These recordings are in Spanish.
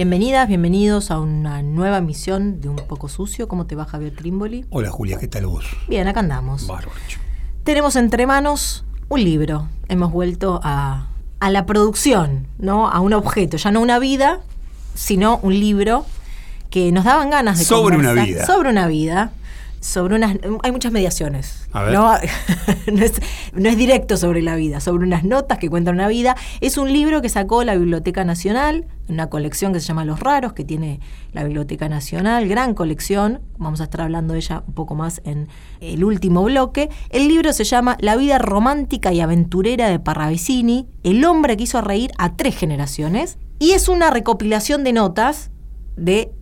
Bienvenidas, bienvenidos a una nueva emisión de Un Poco Sucio. ¿Cómo te va Javier Trimboli? Hola Julia, ¿qué tal vos? Bien, acá andamos. Bárbaro. Tenemos entre manos un libro. Hemos vuelto a, a la producción, ¿no? A un objeto, ya no una vida, sino un libro que nos daban ganas de Sobre una conversar. vida. Sobre una vida. Sobre unas. Hay muchas mediaciones. A ver. ¿no? no, es, no es directo sobre la vida, sobre unas notas que cuentan una vida. Es un libro que sacó la Biblioteca Nacional, una colección que se llama Los Raros, que tiene la Biblioteca Nacional, gran colección. Vamos a estar hablando de ella un poco más en el último bloque. El libro se llama La vida romántica y aventurera de Parravicini, el hombre que hizo reír a tres generaciones. Y es una recopilación de notas de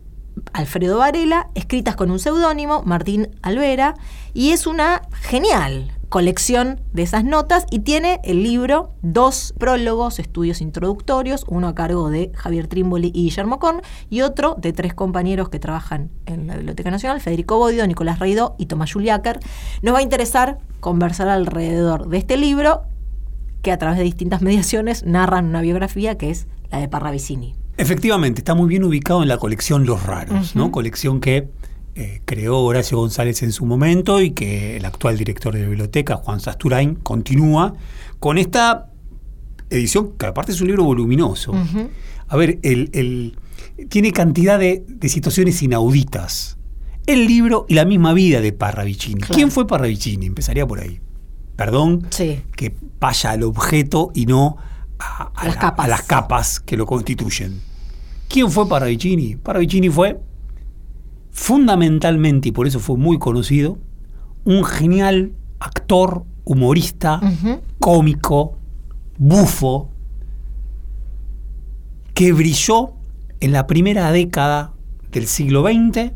Alfredo Varela, escritas con un seudónimo, Martín Alvera, y es una genial colección de esas notas y tiene el libro dos prólogos, estudios introductorios, uno a cargo de Javier Trimboli y Guillermo Corn y otro de tres compañeros que trabajan en la Biblioteca Nacional, Federico Bodio, Nicolás Reidó y Tomás Juliáquer. Nos va a interesar conversar alrededor de este libro que a través de distintas mediaciones narran una biografía que es la de Parravicini. Efectivamente, está muy bien ubicado en la colección Los Raros, ¿no? Colección que eh, creó Horacio González en su momento y que el actual director de la biblioteca, Juan Sasturain, continúa con esta edición, que aparte es un libro voluminoso. A ver, el, el- tiene cantidad de, de situaciones inauditas. El libro y la misma vida de Parravicini. Claro. ¿Quién fue Parravicini? Empezaría por ahí. Perdón, Sí. que vaya al objeto y no a, a Las la- capas. a las capas que lo constituyen. ¿Quién fue Parravicini? Parravicini fue fundamentalmente, y por eso fue muy conocido, un genial actor, humorista, cómico, bufo, que brilló en la primera década del siglo XX,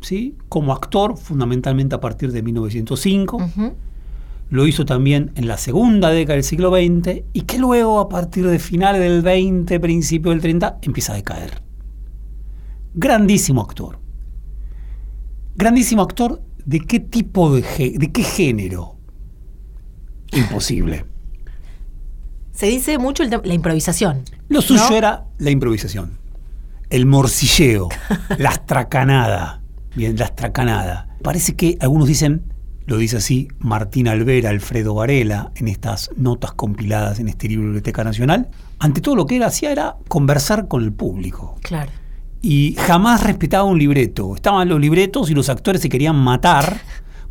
¿sí? como actor, fundamentalmente a partir de 1905 Ujú. Lo hizo también en la segunda década del siglo XX y que luego a partir de finales del 20, principio del 30, empieza a decaer. Grandísimo actor. Grandísimo actor de qué tipo de, qué género. Imposible. Se dice mucho la improvisación. Lo suyo ¿no? era la improvisación, el morcilleo, la astracanada. Bien, la astracanada. Parece que algunos dicen, lo dice así Martín Alvera, Alfredo Varela, en estas notas compiladas en este libro de Biblioteca Nacional, ante todo lo que él hacía era conversar con el público. Claro. Y jamás respetaba un libreto. Estaban los libretos y los actores se querían matar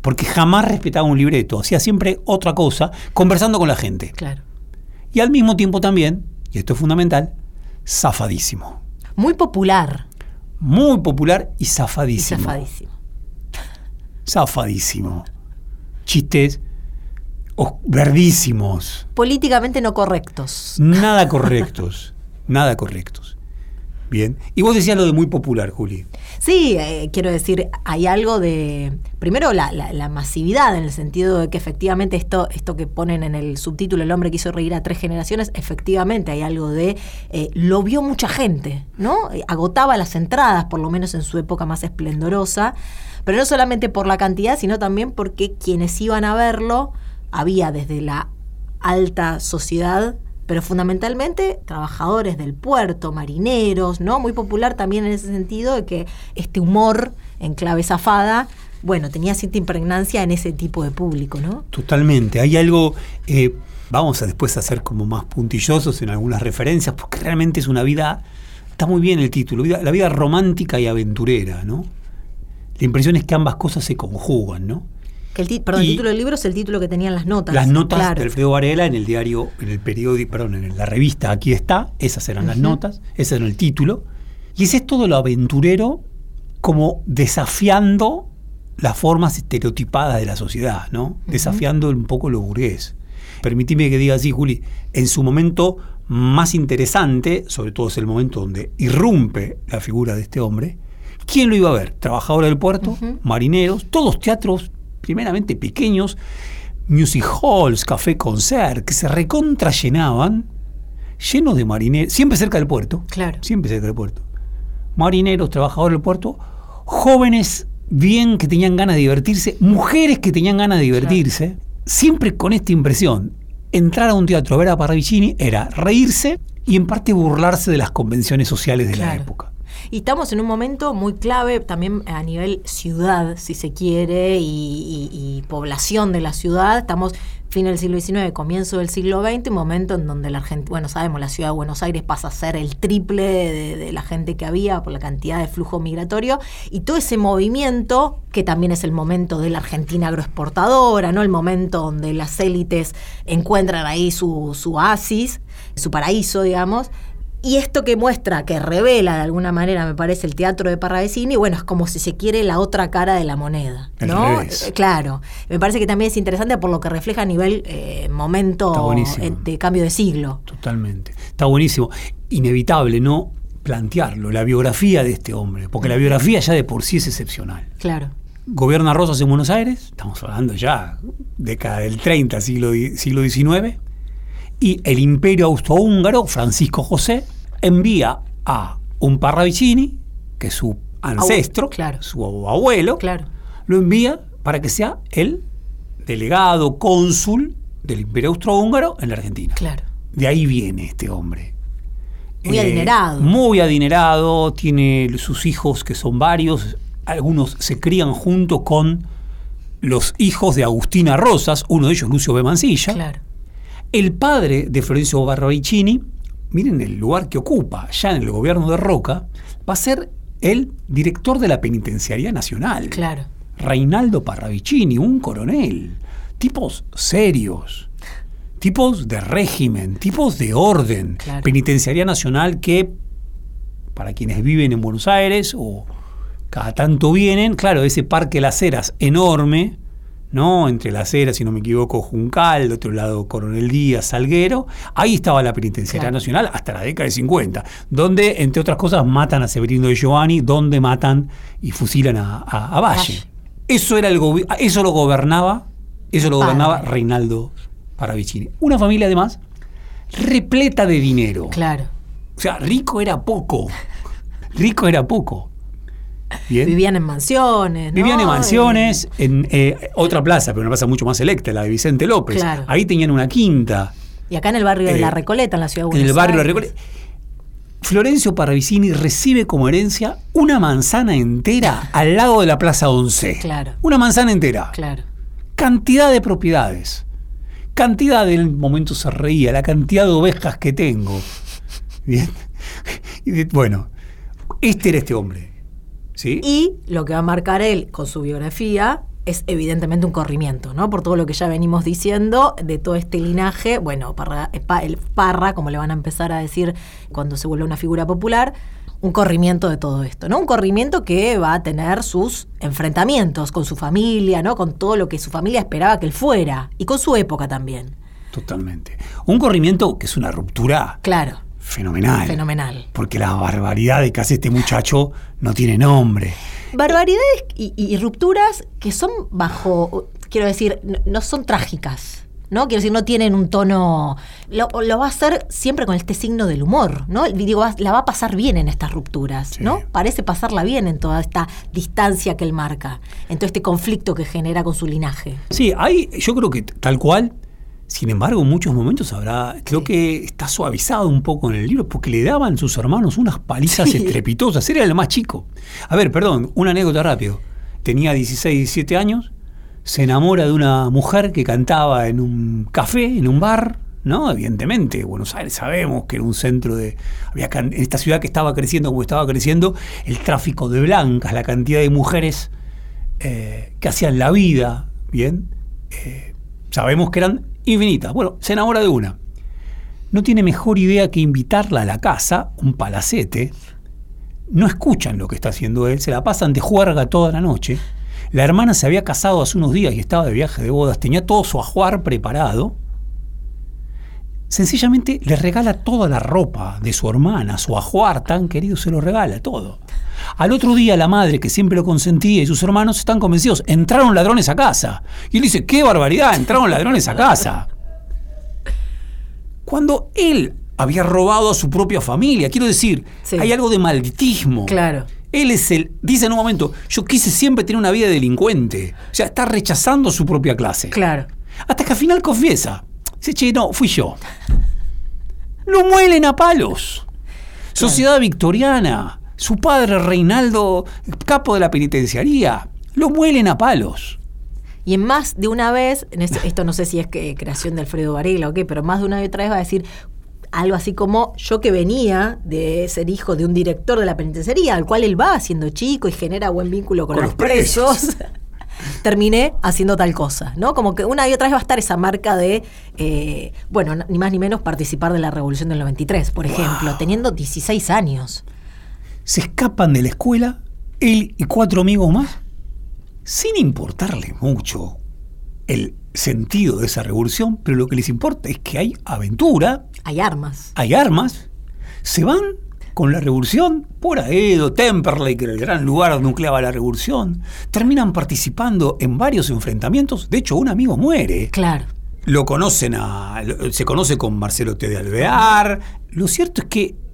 porque jamás respetaba un libreto. Hacía siempre otra cosa, conversando con la gente. Claro. Y al mismo tiempo también, y esto es fundamental, zafadísimo. Muy popular Muy popular y y zafadísimo. zafadísimo. Chistes os- verdísimos. Políticamente no correctos. Nada correctos. nada correctos. Bien. Y vos decías lo de muy popular, Juli. Sí, eh, quiero decir, hay algo de. Primero, la, la- la masividad, en el sentido de que efectivamente esto, esto que ponen en el subtítulo, El hombre que hizo reír a tres generaciones, efectivamente hay algo de. eh, lo vio mucha gente, ¿no? Eh, Agotaba las entradas, por lo menos en su época más esplendorosa. Pero no solamente por la cantidad, sino también porque quienes iban a verlo, había desde la alta sociedad pero fundamentalmente trabajadores del puerto, marineros, ¿no? Muy popular también en ese sentido de que este humor en clave zafada, bueno, tenía cierta impregnancia en ese tipo de público, ¿no? Totalmente. Hay algo. eh, vamos a después a ser como más puntillosos en algunas referencias, porque realmente es una vida. Está muy bien el título, la vida romántica y aventurera, ¿no? La impresión es que ambas cosas se conjugan, ¿no? Que el perdón, el Y- título del libro es el título que tenían las notas. Las notas claro. de Alfredo Varela en el diario, en el periódico, perdón, en la revista Aquí está, esas eran las notas, ese era el título. Y ese es todo lo aventurero como desafiando las formas estereotipadas de la sociedad, ¿no? Desafiando un poco lo burgués. Permitime que diga así, Juli, en su momento más interesante, sobre todo es el momento donde irrumpe la figura de este hombre, ¿quién lo iba a ver? Trabajadores del puerto, marineros, todos teatros primeramente pequeños, music halls, café concert, que se recontra llenaban, llenos de marineros, siempre cerca del puerto. Claro. Siempre cerca del puerto. Marineros, trabajadores del puerto, jóvenes bien que tenían ganas de divertirse, mujeres que tenían ganas de divertirse, siempre con esta impresión. Entrar a un teatro a ver a Parravicini era reírse y en parte burlarse de las convenciones sociales de la época. Y estamos en un momento muy clave también a nivel ciudad, si se quiere, y, población de la ciudad. Estamos fin del siglo XIX, comienzo del siglo XX, un momento en donde la Argentina, bueno, sabemos, la ciudad de Buenos Aires pasa a ser el triple de, de la gente que había por la cantidad de flujo migratorio, y todo ese movimiento, que también es el momento de la Argentina agroexportadora, ¿no? El momento donde las élites encuentran ahí su, su oasis, su paraíso, digamos, y esto que muestra, que revela de alguna manera, me parece, el teatro de Parravicini, bueno, es como si se quiere la otra cara de la moneda. ¿no? Eh, Claro. Me parece que también es interesante por lo que refleja a nivel eh, momento eh, de cambio de siglo. Totalmente. Está buenísimo. Inevitable, ¿no? Plantearlo, la biografía de este hombre, porque la biografía ya de por sí es excepcional. Claro. Gobierna Rosas en Buenos Aires, estamos hablando ya década del 30, siglo, siglo XIX, y el imperio austrohúngaro, Francisco José, envía a un Parravicini, que es su ancestro, claro. su abuelo, Claro. lo envía para que sea el delegado, cónsul del imperio austrohúngaro en la Argentina. Claro. De ahí viene este hombre. Muy adinerado. Muy adinerado, tiene sus hijos que son varios, algunos se crían junto con los hijos de Agustina Rosas, uno de ellos Lucio B. Mancilla. Claro. El padre de Florencio Barravicini, miren el lugar que ocupa, ya en el gobierno de Roca, va a ser el director de la Penitenciaría Nacional. Claro. Reinaldo Parravicini, un coronel. Tipos serios, tipos de régimen, tipos de orden. Claro. Penitenciaría Nacional que, para quienes viven en Buenos Aires o cada tanto vienen, claro, ese Parque Las Heras enorme, ¿no? Entre Las Heras, si no me equivoco, Juncal, de otro lado Coronel Díaz, Salguero, ahí estaba la Penitenciaría Claro. Nacional hasta la década de 50, donde, entre otras cosas, matan a Severino de Giovanni, donde matan y fusilan a, a- a Valle. Valle. Eso, era el eso lo gobernaba, eso lo Padre. gobernaba Reinaldo Paravicini. Una familia además repleta de dinero. Claro. O sea, rico era poco. Rico era poco. Bien. Vivían en mansiones. ¿no? Vivían en mansiones, en eh, otra plaza, pero una plaza mucho más selecta, la de Vicente López. Claro. Ahí tenían una quinta, Y acá en el barrio de Eh, La Recoleta, en la ciudad de en Buenos el barrio de Aires. Recoleta. Florencio Parravicini recibe como herencia una manzana entera al lado de la Plaza Once. Claro. Una manzana entera. Claro. Cantidad de propiedades. Cantidad del momento se reía, la cantidad de ovejas que tengo. Bien. Y de- bueno, este era este hombre. ¿Sí? Y lo que va a marcar él con su biografía es evidentemente un corrimiento, ¿no? Por todo lo que ya venimos diciendo de todo este linaje, bueno, Parra, eh, pa- el Parra, como le van a empezar a decir cuando se vuelve una figura popular, un corrimiento de todo esto, ¿no? Un corrimiento que va a tener sus enfrentamientos con su familia, ¿no? Con todo lo que su familia esperaba que él fuera y con su época también. Totalmente. Un corrimiento que es una ruptura Claro, fenomenal. fenomenal. Porque la barbaridad de que hace este muchacho no tiene nombre. Barbaridades y, rupturas que son bajo, quiero decir, no, son trágicas, ¿no? Quiero decir, no tienen un tono. Lo, lo va a hacer siempre con este signo del humor, ¿no? Digo, la va a pasar bien en estas rupturas, Sí. ¿no? Parece pasarla bien en toda esta distancia que él marca, en todo este conflicto que genera con su linaje. Sí, hay, yo creo que tal cual. Sin embargo, en muchos momentos habrá, creo que está suavizado un poco en el libro, porque le daban sus hermanos unas palizas Sí. estrepitosas. Era el más chico. A ver, perdón, una anécdota rápido. Tenía 16, 17 años, se enamora de una mujer que cantaba en un café, en un bar, ¿no? Evidentemente, Buenos Aires sabemos que era un centro de. Había en esta ciudad que estaba creciendo como estaba creciendo, el tráfico de blancas, la cantidad de mujeres eh, que hacían la vida, ¿bien? Eh, sabemos que eran infinitas. Bueno, se enamora de una. No tiene mejor idea que invitarla a la casa, un palacete. No escuchan lo que está haciendo él, se la pasan de juerga toda la noche. La hermana se había casado hace unos días y estaba de viaje de bodas, tenía todo su ajuar preparado. Sencillamente le regala toda la ropa de su hermana, su ajuar tan querido, se lo regala todo. Al otro día la madre, que siempre lo consentía, y sus hermanos están convencidos, entraron ladrones a casa. Y él dice, qué barbaridad, entraron ladrones a casa. Cuando él había robado a su propia familia, quiero decir, Sí. hay algo de malditismo. Claro. Él es el, dice en un momento, yo quise siempre tener una vida de delincuente. O sea, está rechazando su propia clase. Claro. Hasta que al final confiesa. Dice, che, no, fui yo. Lo muelen a palos. Sociedad victoriana. Su padre, Reinaldo, capo de la penitenciaría. Lo muelen a palos. Y en más de una vez, en este- esto no sé si es que creación de Alfredo Varela o qué, pero más de una y otra vez va a decir algo así como yo que venía de ser hijo de un director de la penitenciaría, al cual él va siendo chico y genera buen vínculo con, Con los presos. terminé haciendo tal cosa, ¿no? Como que una y otra vez va a estar esa marca de, eh, bueno, ni más ni menos participar de la Revolución del 93, por ejemplo, teniendo 16 años. Se escapan de la escuela, él y cuatro amigos más, sin importarle mucho el sentido de esa revolución, pero lo que les importa es que hay aventura, Hay armas. hay armas, se van con la revolución por Aedo, Temperley, que era el gran lugar donde nucleaba la revolución, terminan participando en varios enfrentamientos, de hecho un amigo muere, Claro. lo conocen a, se conoce con Marcelo T. de Alvear, lo cierto es que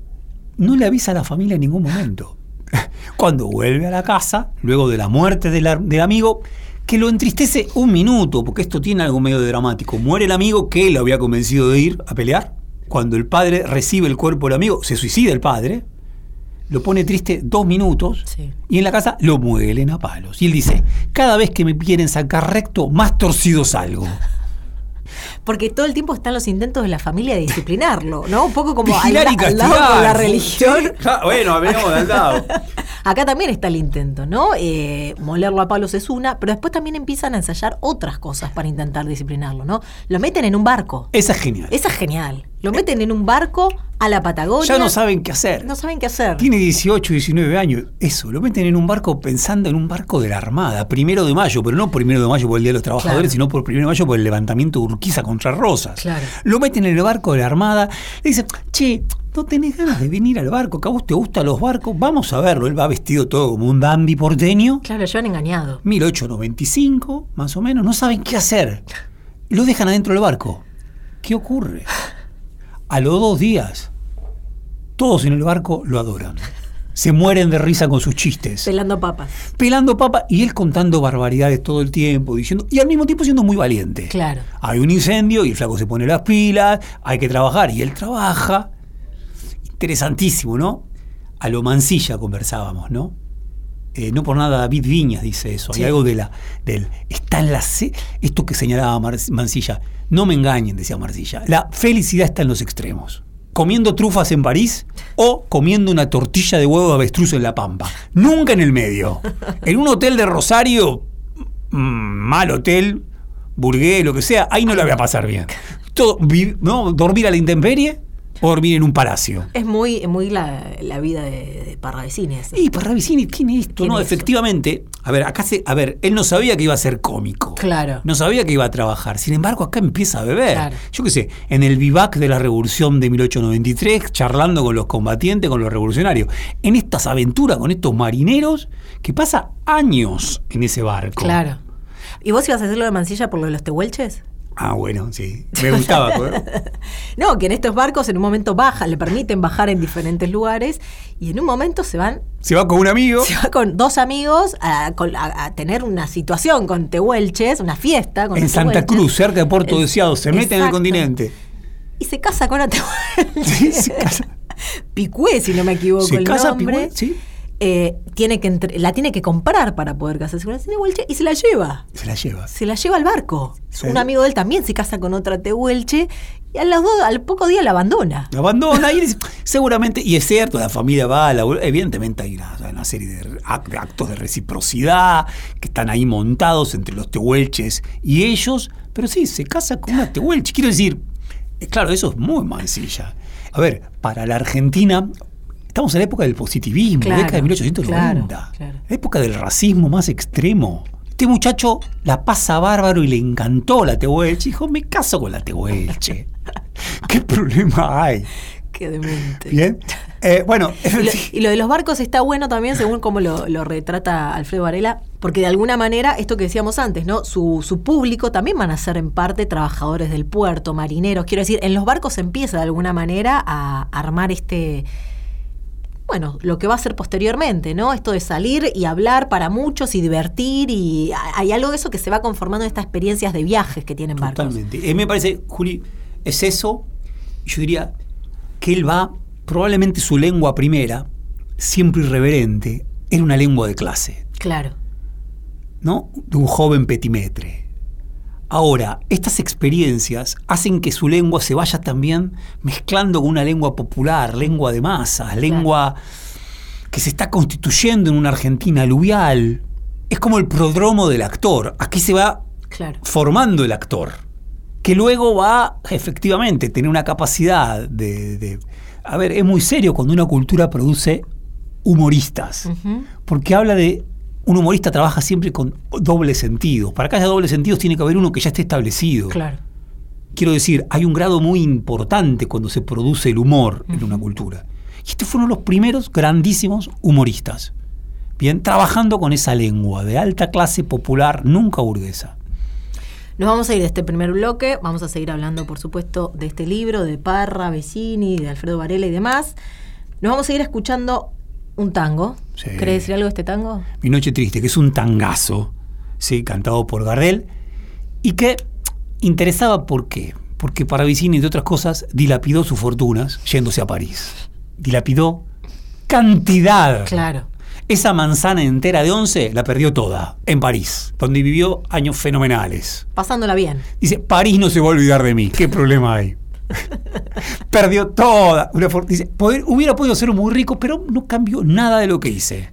no le avisa a la familia en ningún momento. Cuando vuelve a la casa, luego de la muerte del, amigo, que lo entristece un minuto, porque esto tiene algo medio de dramático. Muere el amigo que lo había convencido de ir a pelear. Cuando el padre recibe el cuerpo del amigo, se suicida el padre, lo pone triste dos minutos Sí. y en la casa lo muelen a palos. Y él dice, cada vez que me quieren sacar recto, más torcido salgo. Porque todo el tiempo están los intentos de la familia de disciplinarlo, ¿no? Un poco como al, al lado con la religión. Sí, ja, bueno, hablemos del lado. Acá también está el intento, ¿no? Eh, molerlo a palos es una, pero después también empiezan a ensayar otras cosas para intentar disciplinarlo, ¿no? Lo meten en un barco. Esa es genial. Esa es genial. Lo meten en un barco a la Patagonia. Ya no saben qué hacer. No saben qué hacer. Tiene 18, 19 años. Eso, lo meten en un barco pensando en un barco de la Armada, primero de mayo, pero no primero de mayo por el Día de los Trabajadores, Claro. sino por primero de mayo por el levantamiento de Urquiza contra Rosas. Claro. Lo meten en el barco de la Armada, le dicen, che, ¿no tenés ganas de venir al barco? ¿Que a vos te gustan los barcos? Vamos a verlo. Él va vestido todo como un dandy porteño. Claro, lo llevan engañado. 1895, más o menos, no saben qué hacer. Lo dejan adentro del barco. ¿Qué ocurre? A los dos días, todos en el barco lo adoran. Se mueren de risa con sus chistes. Pelando papas. Pelando papa y él contando barbaridades todo el tiempo, diciendo, y al mismo tiempo siendo muy valiente. Claro. Hay un incendio y el flaco se pone las pilas, hay que trabajar y él trabaja. Interesantísimo, ¿no? A lo mancilla conversábamos, ¿no? Eh, no por nada David Viñas dice eso. Sí. Hay algo de la, del. Está en la. Esto que señalaba Mar- Mancilla. No me engañen, decía Mancilla. La felicidad está en los extremos. Comiendo trufas en París o comiendo una tortilla de huevo de avestruz en La Pampa. Nunca en el medio. En un hotel de Rosario, mm, mal hotel, burgués, lo que sea, ahí no la voy a pasar bien. Todo, ¿no? Dormir a la intemperie o dormir en un palacio. Es muy, muy la, la vida de, de Parravicini. Y Parravicini tiene esto, Tiene ¿no? eso. Efectivamente, a ver, acá se, a ver, él no sabía que iba a ser cómico. Claro. No sabía que iba a trabajar. Sin embargo, acá empieza a beber. Claro. Yo qué sé, en el vivac de la revolución de 1893, charlando con los combatientes, con los revolucionarios. En estas aventuras con estos marineros que pasa años en ese barco. Claro. ¿Y vos ibas a hacer lo de Mancilla por lo de los tehuelches? Ah, bueno, sí. Me gustaba. ¿eh? No, que en estos barcos en un momento baja, le permiten bajar en diferentes lugares y en un momento se van, Se va con un amigo. se va con dos amigos a, con- a- a tener una situación con tehuelches, una fiesta con En Santa tehuelches. Cruz, cerca de Puerto Es- Deseado, se mete en el continente. Y se casa con una tehuelche. Sí, se casa. Picué, si no me equivoco Se el casa nombre. Picué, sí. Eh, tiene que entre- la tiene que comprar para poder casarse con una tehuelche y se la lleva. Se la lleva. Se la lleva al barco. Sí. Un amigo de él también se casa con otra tehuelche y a los dos, al poco día la abandona. La abandona y seguramente, y es cierto, la familia va a la, evidentemente hay una, una serie de actos de reciprocidad que están ahí montados entre los tehuelches y ellos, pero sí, se casa con una tehuelche. Quiero decir, eh, claro, eso es muy mancilla. A ver, para la Argentina, estamos en la época del positivismo, Claro, década de 1890, claro, claro. la época del racismo más extremo. Este muchacho la pasa bárbaro y le encantó la tehuelche. Dijo, me caso con la tehuelche. ¿Qué problema hay? Qué demente. Bien. Eh, bueno, Y lo, y lo de los barcos está bueno también, según cómo lo, lo retrata Alfredo Varela, porque de alguna manera, esto que decíamos antes, ¿no? Su, su público también van a ser en parte trabajadores del puerto, marineros. Quiero decir, en los barcos se empieza de alguna manera a armar este. Bueno, lo que va a ser posteriormente, ¿no? Esto de salir y hablar para muchos y divertir, y hay algo de eso que se va conformando en estas experiencias de viajes que tienen barcos. Totalmente. Eh, me parece, Juli, es eso. Yo diría que él va, probablemente su lengua primera, siempre irreverente, era una lengua de clase, Claro. ¿no? De un joven petimetre. Ahora, estas experiencias hacen que su lengua se vaya también mezclando con una lengua popular, lengua de masas, lengua que se está constituyendo en una Argentina aluvial. Es como el prodromo del actor. Aquí se va Claro. formando el actor, que luego va efectivamente a tener una capacidad de, de- A ver, es muy serio cuando una cultura produce humoristas, porque habla de... Un humorista trabaja siempre con doble sentido. Para que haya doble sentido tiene que haber uno que ya esté establecido. Claro. Quiero decir, hay un grado muy importante cuando se produce el humor en una cultura. Y estos fueron los primeros grandísimos humoristas. Bien, trabajando con esa lengua de alta clase popular, nunca burguesa. Nos vamos a ir de este primer bloque, vamos a seguir hablando, por supuesto, de este libro, de Parra, Vecini, de Alfredo Varela y demás. Nos vamos a ir escuchando un tango. Sí. ¿Querés decir algo de este tango? Mi Noche Triste, que es un tangazo, ¿sí? cantado por Gardel, y que interesaba por qué. Porque Paravicini, entre otras cosas, dilapidó sus fortunas yéndose a París. Dilapidó cantidad. Claro. Esa manzana entera de 11 la perdió toda en París, donde vivió años fenomenales. Pasándola bien. Dice, París no se va a olvidar de mí. ¿Qué problema hay? Perdió toda. Una hubiera podido ser muy rico, pero no cambió nada de lo que hice.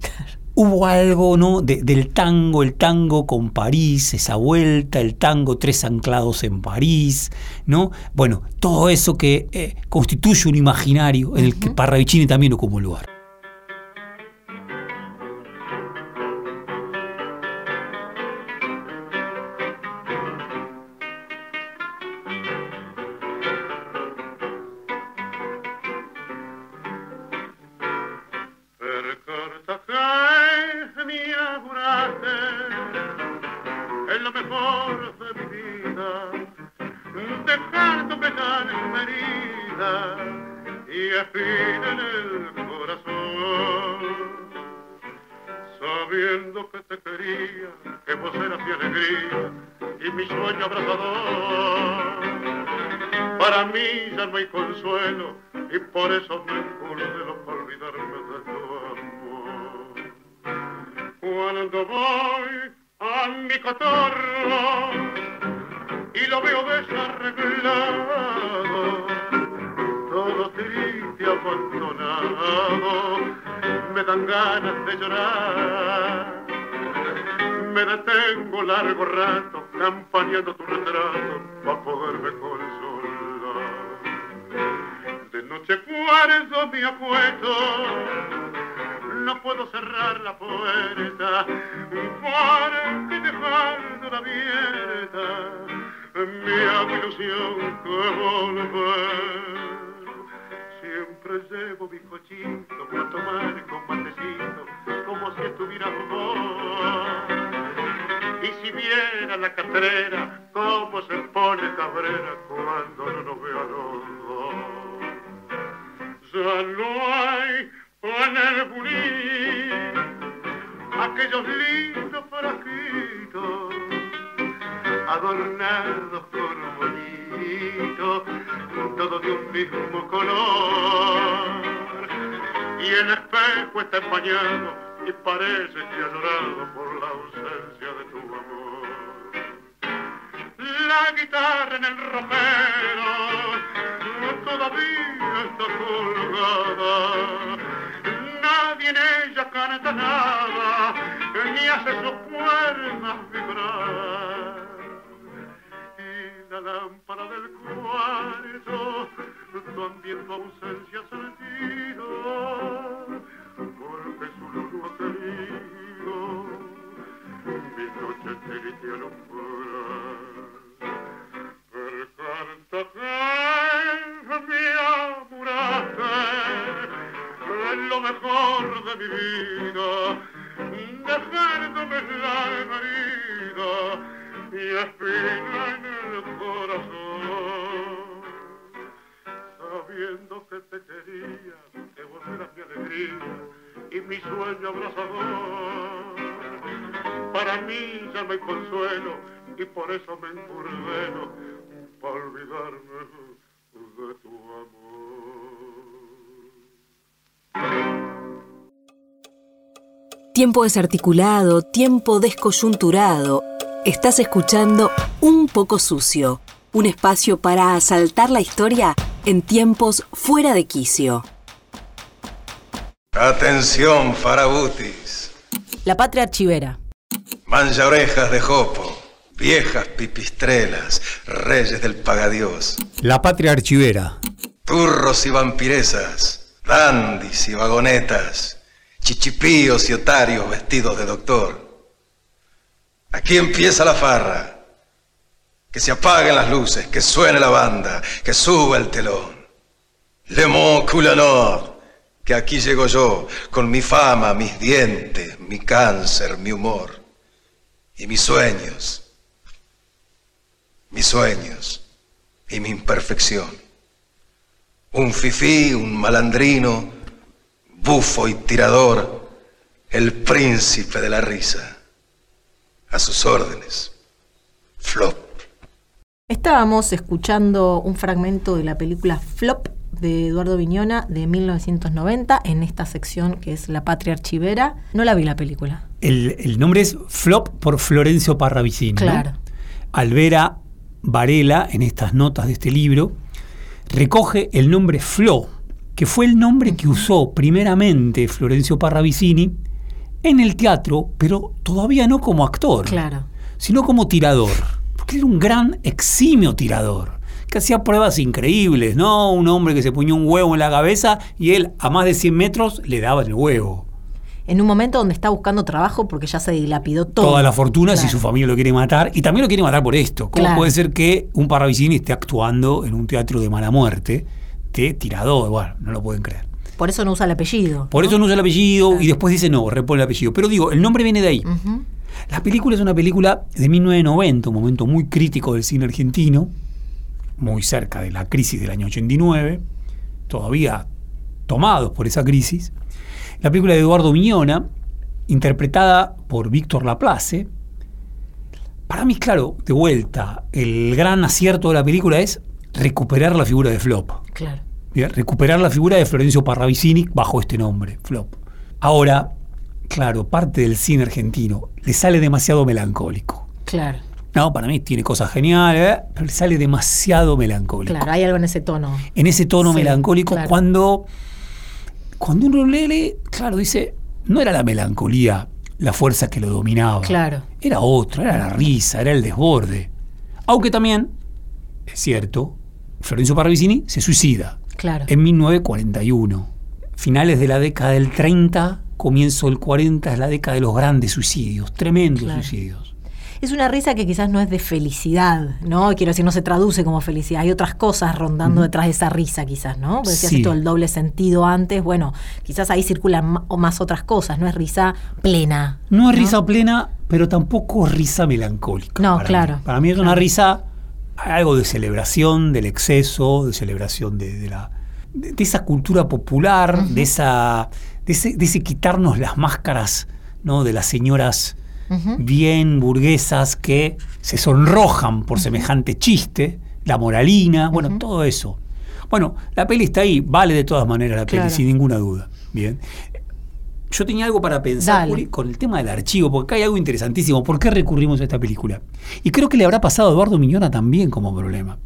Hubo algo, ¿no? De- del tango, el tango con París, esa vuelta, el tango tres anclados en París, ¿no? Bueno, todo eso que eh, constituye un imaginario en el que Parravicini también ocupó un lugar. Olvidarme de tu amor. Cuando voy a mi cotorro y lo veo desarreglado, todo triste, abandonado, me dan ganas de llorar. Me detengo largo rato campaneando tu retrato para poderme cuarzo me apuesto, no puedo cerrar la puerta porque dejándola abierta me hago ilusión que volver. Siempre llevo mi cochito para tomar con matecito como si estuviera vos. Y si viera la catrera, cómo se pone cabrera cuando no nos ve a los. Ya no hay en el aquellos lindos frasquitos adornados con bonito, todo de un mismo color. Y el espejo está empañado y parece que ha llorado por la ausencia de tu amor. La guitarra en el ropero todavía está colgada. Nadie en ella canta nada, ni hace sus cuerdas vibrar. Y la lámpara del cuarto también tu ausencia sentido, porque su luz no ha querido mi noche mi vida, dejándome la herida y espina en el corazón. Sabiendo que te quería, que vos eras mi alegría y mi sueño abrazador. Para mí ya me consuelo y por eso me encurdeno para olvidarme de tu amor. Tiempo desarticulado, tiempo descoyunturado. Estás escuchando Un poco sucio, un espacio para asaltar la historia en tiempos fuera de quicio. Atención, farabutis. La patria archivera. Mancha orejas de jopo, viejas pipistrelas, reyes del pagadiós. La patria archivera. Turros y vampiresas, dandis y vagonetas, chichipíos y otarios vestidos de doctor. Aquí empieza la farra. Que se apaguen las luces, que suene la banda, que suba el telón. Le Mont que aquí llego yo, con mi fama, mis dientes, mi cáncer, mi humor y mis sueños, mis sueños y mi imperfección. Un fifí, un malandrino, bufo y tirador, el príncipe de la risa. A sus órdenes. Flop. Estábamos escuchando un fragmento de la película Flop de Eduardo Viñona de 1990 en esta sección que es La Patria Archivera. No la vi la película. El, el nombre es Flop por Florencio Parravicini. ¿no? Claro. Alvera Varela, en estas notas de este libro, recoge el nombre Flo, que fue el nombre que usó primeramente Florencio Parravicini en el teatro, pero todavía no como actor, Claro. sino como tirador, porque era un gran eximio tirador, que hacía pruebas increíbles, ¿no? Un hombre que se ponía un huevo en la cabeza y él a más de 100 metros le daba el huevo. En un momento donde está buscando trabajo porque ya se dilapidó todo. Toda la fortuna si su familia lo quiere matar y también lo quiere matar por esto. ¿Cómo Claro. puede ser que un Parravicini esté actuando en un teatro de mala muerte de tirador? Bueno, no lo pueden creer. Por eso no usa el apellido. Por eso no usa el apellido y después dice no, repone el apellido. Pero digo, el nombre viene de ahí. La película es una película de 1990, un momento muy crítico del cine argentino, muy cerca de la crisis del año 89, todavía tomados por esa crisis. La película de Eduardo Viñona, interpretada por Víctor Laplace. Para mí, claro, de vuelta, el gran acierto de la película es recuperar la figura de Flop. Claro. Bien, recuperar la figura de Florencio Parravicini bajo este nombre, Flop. Ahora, claro, parte del cine argentino le sale demasiado melancólico. Claro. No, para mí tiene cosas geniales, ¿eh? pero le sale demasiado melancólico. Claro, hay algo en ese tono. En ese tono Sí, melancólico, claro. cuando, cuando uno lee, claro, dice, no era la melancolía la fuerza que lo dominaba. Claro. Era otra, era la risa, era el desborde. Aunque también, es cierto, Florencio Parravicini se suicida Claro. en 1941. Finales de la década del 30, comienzo del 40 es la década de los grandes suicidios, tremendos Claro. suicidios. Es una risa que quizás no es de felicidad, ¿no? Quiero decir, no se traduce como felicidad. Hay otras cosas rondando detrás de esa risa, quizás, ¿no? Porque decías Sí. esto del doble sentido antes. Bueno, quizás ahí circulan más otras cosas. No es risa plena. No es risa plena, pero tampoco es risa melancólica. No, para claro, mí. Para mí es una risa, algo de celebración del exceso, de celebración de, de la, de, de esa cultura popular, de, esa, de, ese, de ese quitarnos las máscaras ¿no? de las señoras bien burguesas que se sonrojan por semejante chiste, la moralina, bueno, todo eso. Bueno, la peli está ahí, vale de todas maneras la peli, sin ninguna duda. Bien. Yo tenía algo para pensar. Juli, con el tema del archivo, porque acá hay algo interesantísimo. ¿Por qué recurrimos a esta película? Y creo que le habrá pasado a Eduardo Miñona también como problema.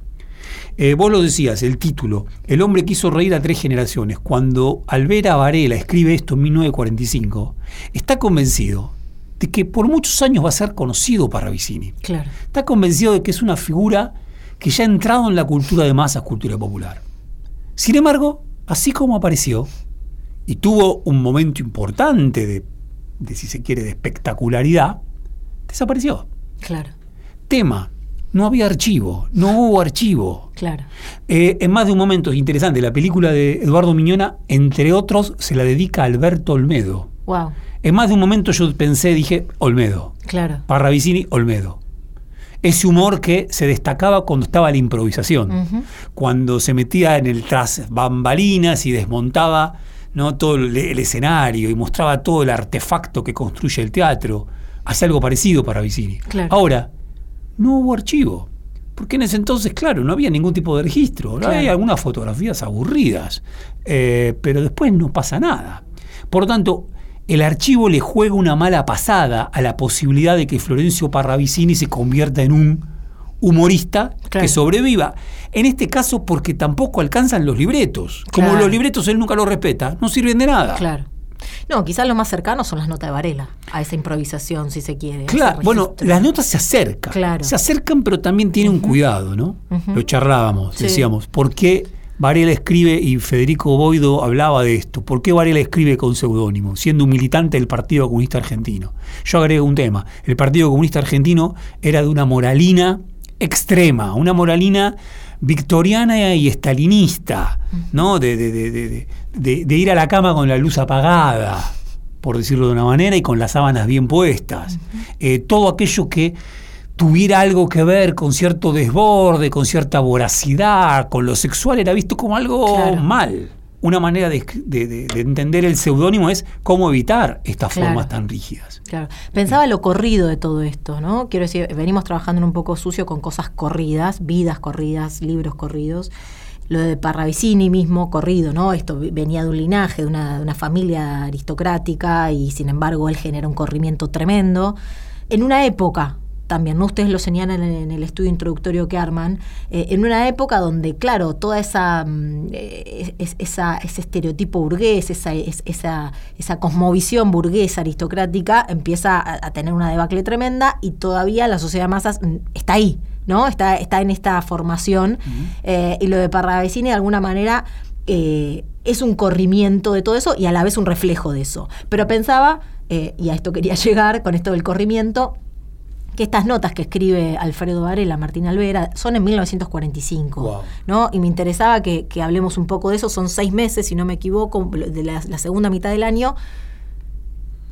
Eh, vos lo decías, el título, El hombre que hizo reír a tres generaciones. Cuando Alvera Varela escribe esto en 1945, está convencido de que por muchos años va a ser conocido Parravicini. Claro. Está convencido de que es una figura que ya ha entrado en la cultura de masas, cultura popular. Sin embargo, así como apareció, y tuvo un momento importante de, de, si se quiere, de espectacularidad, desapareció. Claro. Tema no había archivo, no hubo archivo. Claro. Eh, en más de un momento es interesante, la película de Eduardo Miñona, entre otros, se la dedica a Alberto Olmedo. Wow. En más de un momento yo pensé, dije, Olmedo. Claro. Parravicini, Olmedo. Ese humor que se destacaba cuando estaba la improvisación, cuando se metía en el tras bambalinas y desmontaba ¿no? todo el, el escenario y mostraba todo el artefacto que construye el teatro. Hace algo parecido para Vicini. Claro. Ahora, no hubo archivo. Porque en ese entonces, claro, no había ningún tipo de registro. Hay algunas fotografías aburridas, eh, pero después no pasa nada. Por lo tanto, el archivo le juega una mala pasada a la posibilidad de que Florencio Parravicini se convierta en un humorista Claro. que sobreviva. En este caso, porque tampoco alcanzan los libretos. Como Claro. los libretos él nunca los respeta, no sirven de nada. Claro. No, quizás lo más cercano son las notas de Varela, a esa improvisación, si se quiere. Claro, bueno, las notas se acercan. Claro. Se acercan, pero también tienen un cuidado, ¿no? Lo charlábamos, Sí. decíamos, ¿por qué Varela escribe y Federico Boido hablaba de esto? ¿Por qué Varela escribe con seudónimo, siendo un militante del Partido Comunista Argentino? Yo agrego un tema. El Partido Comunista Argentino era de una moralina extrema, una moralina victoriana y estalinista, ¿no? De, de- de- de- de- de- de ir a la cama con la luz apagada, por decirlo de una manera, y con las sábanas bien puestas. Eh, todo aquello que tuviera algo que ver con cierto desborde, con cierta voracidad, con lo sexual, era visto como algo Claro. mal. Una manera de, de- de- de entender el seudónimo es cómo evitar estas Claro. formas tan rígidas. Claro. Pensaba lo corrido de todo esto, ¿no? Quiero decir, venimos trabajando en un poco sucio con cosas corridas, vidas corridas, libros corridos. Lo de Parravicini mismo, corrido, ¿no? Esto venía de un linaje, de una, de una familia aristocrática y sin embargo él genera un corrimiento tremendo. En una época también, ¿no? Ustedes lo señalan en, el estudio introductorio que arman, eh, en una época donde, claro, toda esa, mm, eh, es- esa ese estereotipo burgués, esa, es- esa, esa cosmovisión burguesa aristocrática empieza a, a tener una debacle tremenda y todavía la sociedad de masas mm, está ahí, ¿no? Está, está en esta formación. Eh, y lo de Parravicini, de alguna manera, es un corrimiento de todo eso y a la vez un reflejo de eso. Pero pensaba, y a esto quería llegar con esto del corrimiento, que estas notas que escribe Alfredo Varela, Martín Alvera, son en 1945, Wow. ¿no? Y me interesaba que, que hablemos un poco de eso, son seis meses, si no me equivoco, de la, la segunda mitad del año,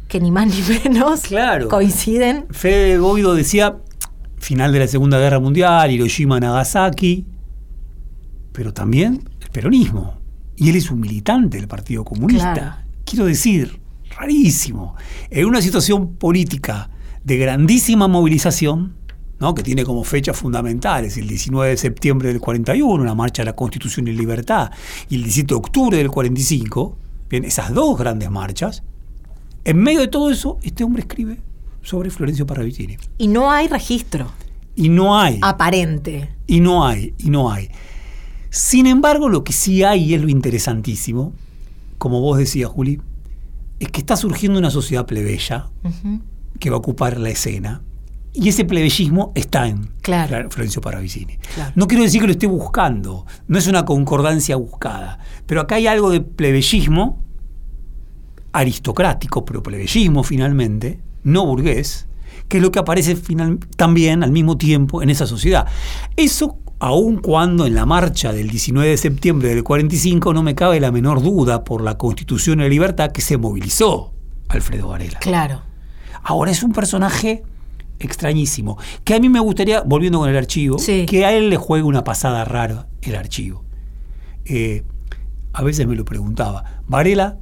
que ni más ni menos Claro. coinciden. Fede Boido decía, final de la Segunda Guerra Mundial, Hiroshima, Nagasaki, pero también el peronismo. Y él es un militante del Partido Comunista. Claro. Quiero decir, rarísimo. En una situación política de grandísima movilización, ¿no? que tiene como fechas fundamentales el 19 de septiembre del 41, la marcha de la Constitución y Libertad, y el 17 de octubre del 45, bien, esas dos grandes marchas, en medio de todo eso, este hombre escribe sobre Florencio Parravicini. Y no hay registro Y no hay, aparente. y no hay, y no hay. Sin embargo, lo que sí hay, y es lo interesantísimo, como vos decías, Juli, es que está surgiendo una sociedad plebeya. Que va a ocupar la escena. Y ese plebeyismo está en Claro. Florencio Parravicini. Claro. No quiero decir que lo esté buscando, no es una concordancia buscada, pero acá hay algo de plebeyismo aristocrático, pero plebeyismo finalmente, no burgués, que es lo que aparece final- también al mismo tiempo en esa sociedad. Eso, aun cuando en la marcha del 19 de septiembre del 45 no me cabe la menor duda por la Constitución y la libertad que se movilizó Alfredo Varela. Claro. Ahora es un personaje extrañísimo, que a mí me gustaría, volviendo con el archivo, Sí. que a él le juegue una pasada rara el archivo. Eh, a veces me lo preguntaba, Varela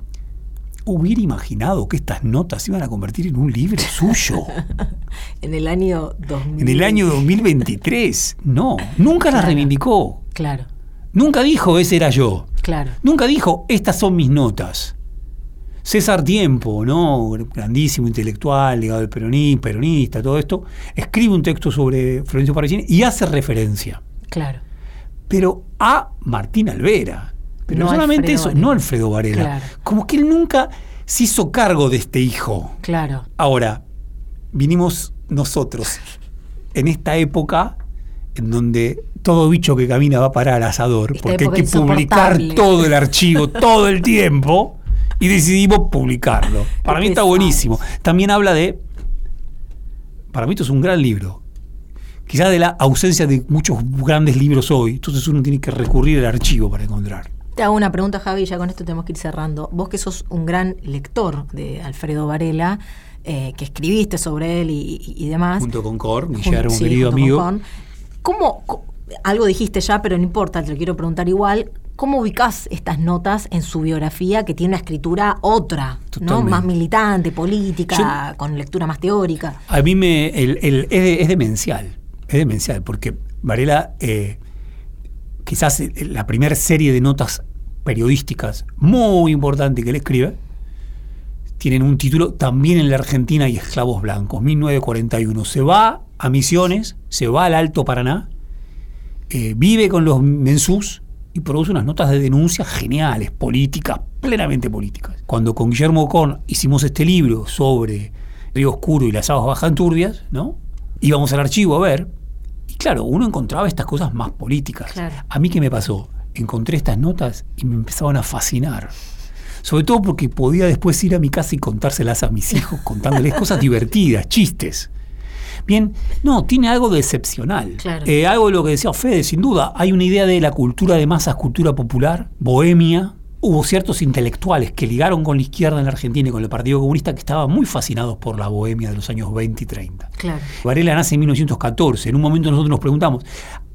hubiera imaginado que estas notas se iban a convertir en un libro suyo En el año 2000. en el año 2023. No, nunca las reivindicó. Claro, Nunca dijo, ese era yo. claro. Nunca dijo, estas son mis notas. César Tiempo, ¿no? grandísimo intelectual, ligado al peronismo, peronista, todo esto, escribe un texto sobre Florencio Parravicini y hace referencia. Claro. Pero a Martín Alvera. Pero No no solamente Alfredo eso, Varela. no Alfredo Varela. Claro. Como que él nunca se hizo cargo de este hijo. Claro. Ahora, vinimos nosotros en esta época en donde todo bicho que camina va a parar al asador, Esta porque hay que publicar todo el archivo todo el tiempo y decidimos publicarlo. Para mí está buenísimo. También habla de, para mí esto es un gran libro, quizás de la ausencia de muchos grandes libros hoy. Entonces uno tiene que recurrir al archivo para encontrar. Te hago una pregunta, Javi, ya con esto tenemos que ir cerrando. Vos que sos un gran lector de Alfredo Varela, eh, que escribiste sobre él y, demás. Junto con Cor, Guillermo, querido amigo. ¿Cómo, algo dijiste ya, pero no importa, te lo quiero preguntar igual. ¿Cómo ubicás estas notas en su biografía que tiene una escritura otra, ¿no? más militante, política, con lectura más teórica? A mí me, es, demencial, es demencial, porque Varela, eh, quizás eh, la primera serie de notas periodísticas muy importante que él escribe, tienen un título también en la Argentina y esclavos blancos, 1941. Se va a Misiones, se va al Alto Paraná, eh, vive con los mensús y produce unas notas de denuncia geniales, políticas, plenamente políticas. Cuando con Guillermo Con hicimos este libro sobre Río Oscuro y las aguas bajan turbias, ¿no? Íbamos al archivo a ver, y claro, uno encontraba estas cosas más políticas. A mí qué me pasó? Encontré estas notas y me empezaban a fascinar. Sobre todo porque podía después ir a mi casa y contárselas a mis hijos, contándoles cosas divertidas, chistes. Bien, no, tiene algo de excepcional. Eh, algo de lo que decía Fede, sin duda. Hay una idea de la cultura de masas, cultura popular, bohemia. Hubo ciertos intelectuales que ligaron con la izquierda en la Argentina y con el Partido Comunista que estaban muy fascinados por la bohemia de los años 20 y 30. Varela nace en 1914. En un momento nosotros nos preguntamos,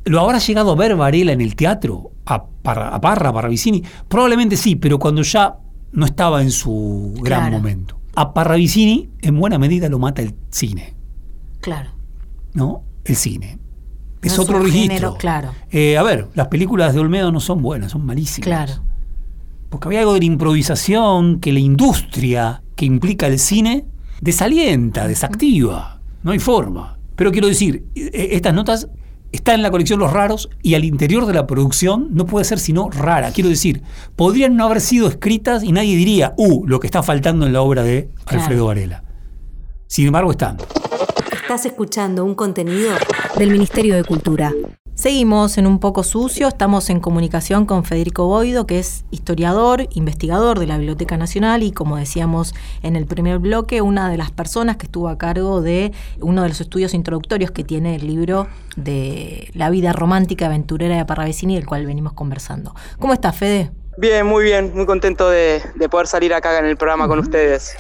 ¿lo habrá llegado a ver Varela en el teatro? A, Parra, a Parra, Parravicini? Probablemente sí, pero cuando ya no estaba en su gran momento. A Parravicini, en buena medida, lo mata el cine. Claro. ¿No? El cine. Es otro registro. claro. Eh, a ver, las películas de Olmedo no son buenas, son malísimas. Claro. Porque había algo de la improvisación que la industria que implica el cine desalienta, desactiva. No hay forma. Pero quiero decir, e, estas notas están en la colección Los Raros y al interior de la producción no puede ser sino rara. Quiero decir, podrían no haber sido escritas y nadie diría, uh, lo que está faltando en la obra de Alfredo Varela. Sin embargo, están. Estás escuchando un contenido del Ministerio de Cultura. Seguimos en un poco sucio, estamos en comunicación con Federico Boido, que es historiador, investigador de la Biblioteca Nacional y como decíamos en el primer bloque, una de las personas que estuvo a cargo de uno de los estudios introductorios que tiene el libro de la vida romántica aventurera de Parravicini, del cual venimos conversando. ¿Cómo estás, Fede? Bien, muy bien, muy contento de, poder salir acá en el programa con ustedes.